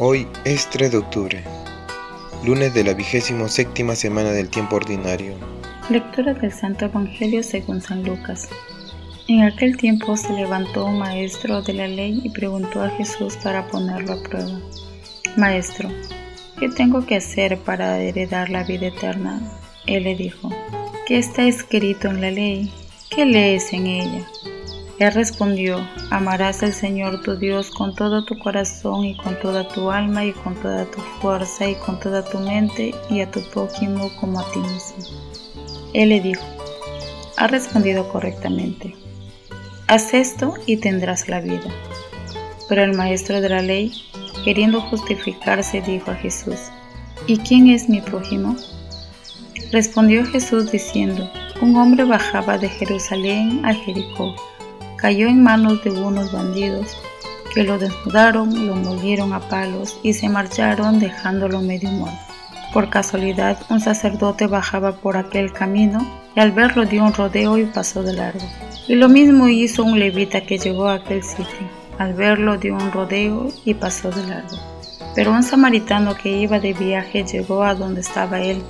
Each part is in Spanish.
Hoy es 3 de octubre, lunes de la vigésimo séptima semana del tiempo ordinario. Lectura del Santo Evangelio según San Lucas. En aquel tiempo se levantó un maestro de la ley y preguntó a Jesús para ponerlo a prueba. Maestro, ¿qué tengo que hacer para heredar la vida eterna? Él le dijo, ¿qué está escrito en la ley? ¿Qué lees en ella? Él respondió, amarás al Señor tu Dios con todo tu corazón y con toda tu alma y con toda tu fuerza y con toda tu mente y a tu prójimo como a ti mismo. Él le dijo, has respondido correctamente. Haz esto y tendrás la vida. Pero el maestro de la ley, queriendo justificarse, dijo a Jesús, ¿y quién es mi prójimo? Respondió Jesús diciendo, un hombre bajaba de Jerusalén a Jericó cayó en manos de unos bandidos que lo desnudaron, lo molieron a palos y se marcharon dejándolo medio muerto. Por casualidad, un sacerdote bajaba por aquel camino y al verlo dio un rodeo y pasó de largo. Y lo mismo hizo un levita que llegó a aquel sitio. Al verlo dio un rodeo y pasó de largo. Pero un samaritano que iba de viaje llegó a donde estaba él.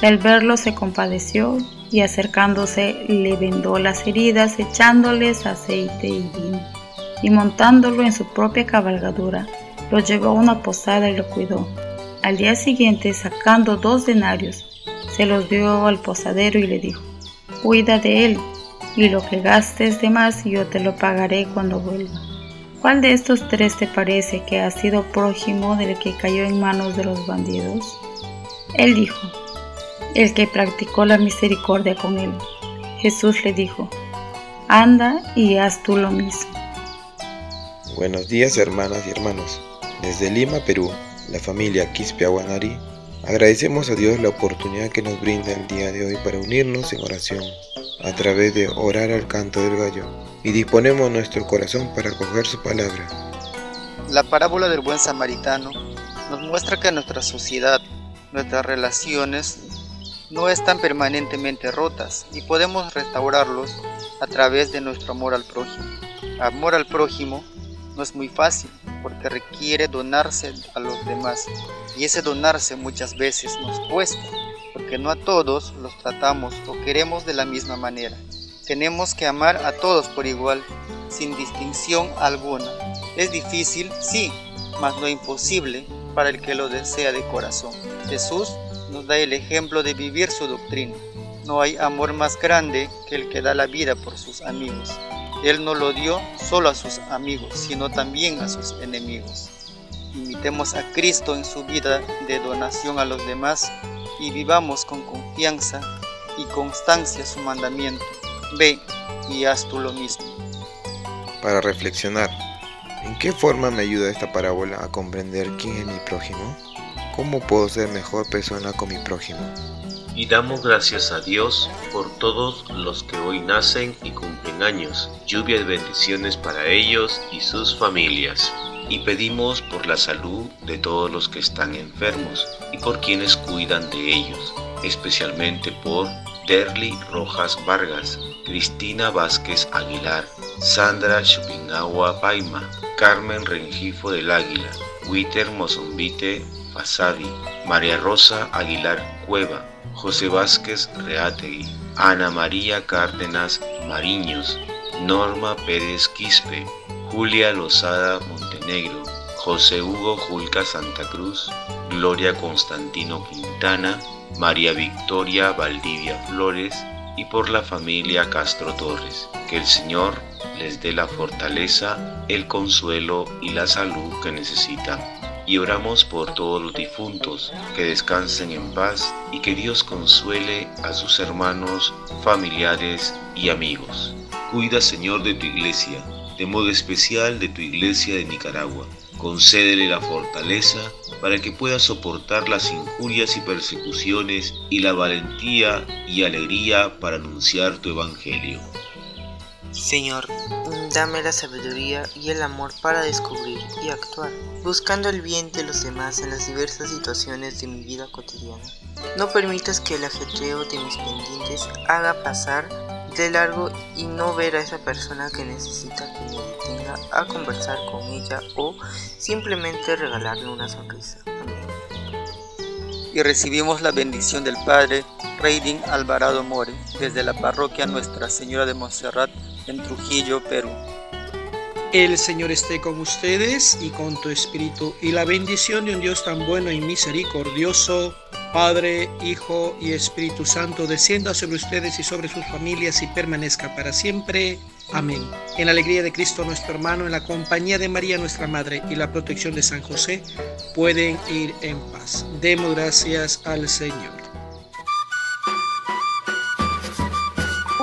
Y al verlo se compadeció y acercándose le vendó las heridas echándoles aceite y vino, y montándolo en su propia cabalgadura, lo llevó a una posada y lo cuidó. Al día siguiente, sacando dos denarios, se los dio al posadero y le dijo, cuida de él, y lo que gastes de más yo te lo pagaré cuando vuelva. ¿Cuál de estos tres te parece que ha sido prójimo del que cayó en manos de los bandidos? Él dijo, el que practicó la misericordia con él. Jesús le dijo, anda y haz tú lo mismo. Buenos días hermanas y hermanos. Desde Lima, Perú, la familia Quispe Aguanari, agradecemos a Dios la oportunidad que nos brinda el día de hoy para unirnos en oración a través de orar al canto del gallo y disponemos nuestro corazón para acoger su palabra. La parábola del buen samaritano nos muestra que nuestra sociedad, nuestras relaciones no están permanentemente rotas y podemos restaurarlos a través de nuestro amor al prójimo. Amor al prójimo no es muy fácil porque requiere donarse a los demás y ese donarse muchas veces nos cuesta porque no a todos los tratamos o queremos de la misma manera. Tenemos que amar a todos por igual, sin distinción alguna. Es difícil, sí, mas no imposible para el que lo desea de corazón. Jesús nos da el ejemplo de vivir su doctrina. No hay amor más grande que el que da la vida por sus amigos. Él no lo dio solo a sus amigos, sino también a sus enemigos. Imitemos a Cristo en su vida de donación a los demás y vivamos con confianza y constancia su mandamiento. Ve y haz tú lo mismo. Para reflexionar, ¿en qué forma me ayuda esta parábola a comprender quién es mi prójimo? ¿Cómo puedo ser mejor persona con mi prójimo? Y damos gracias a Dios por todos los que hoy nacen y cumplen años. Lluvia de bendiciones para ellos y sus familias. Y pedimos por la salud de todos los que están enfermos y por quienes cuidan de ellos, especialmente por Derly Rojas Vargas, Cristina Vázquez Aguilar, Sandra Chupinagua Paima, Carmen Rengifo del Águila, Witter Mozombite María Rosa Aguilar Cueva, José Vázquez Reategui, Ana María Cárdenas Mariños, Norma Pérez Quispe, Julia Lozada Montenegro, José Hugo Julca Santa Cruz, Gloria Constantino Quintana, María Victoria Valdivia Flores y por la familia Castro Torres. Que el Señor les dé la fortaleza, el consuelo y la salud que necesitan y oramos por todos los difuntos, que descansen en paz y que Dios consuele a sus hermanos, familiares y amigos. Cuida, Señor, de tu iglesia, de modo especial de tu iglesia de Nicaragua. Concédele la fortaleza para que pueda soportar las injurias y persecuciones y la valentía y alegría para anunciar tu evangelio. Señor, dame la sabiduría y el amor para descubrir y actuar, buscando el bien de los demás en las diversas situaciones de mi vida cotidiana. No permitas que el ajetreo de mis pendientes haga pasar de largo y no ver a esa persona que necesita que me detenga a conversar con ella o simplemente regalarle una sonrisa. Y recibimos la bendición del Padre Reiding Alvarado More desde la parroquia Nuestra Señora de Montserrat en Trujillo, Perú. El Señor esté con ustedes y con tu espíritu, y la bendición de un Dios tan bueno y misericordioso, Padre, Hijo y Espíritu Santo, descienda sobre ustedes y sobre sus familias y permanezca para siempre. Amén. En la alegría de Cristo nuestro hermano, en la compañía de María nuestra Madre y la protección de San José, pueden ir en paz. Demos gracias al Señor.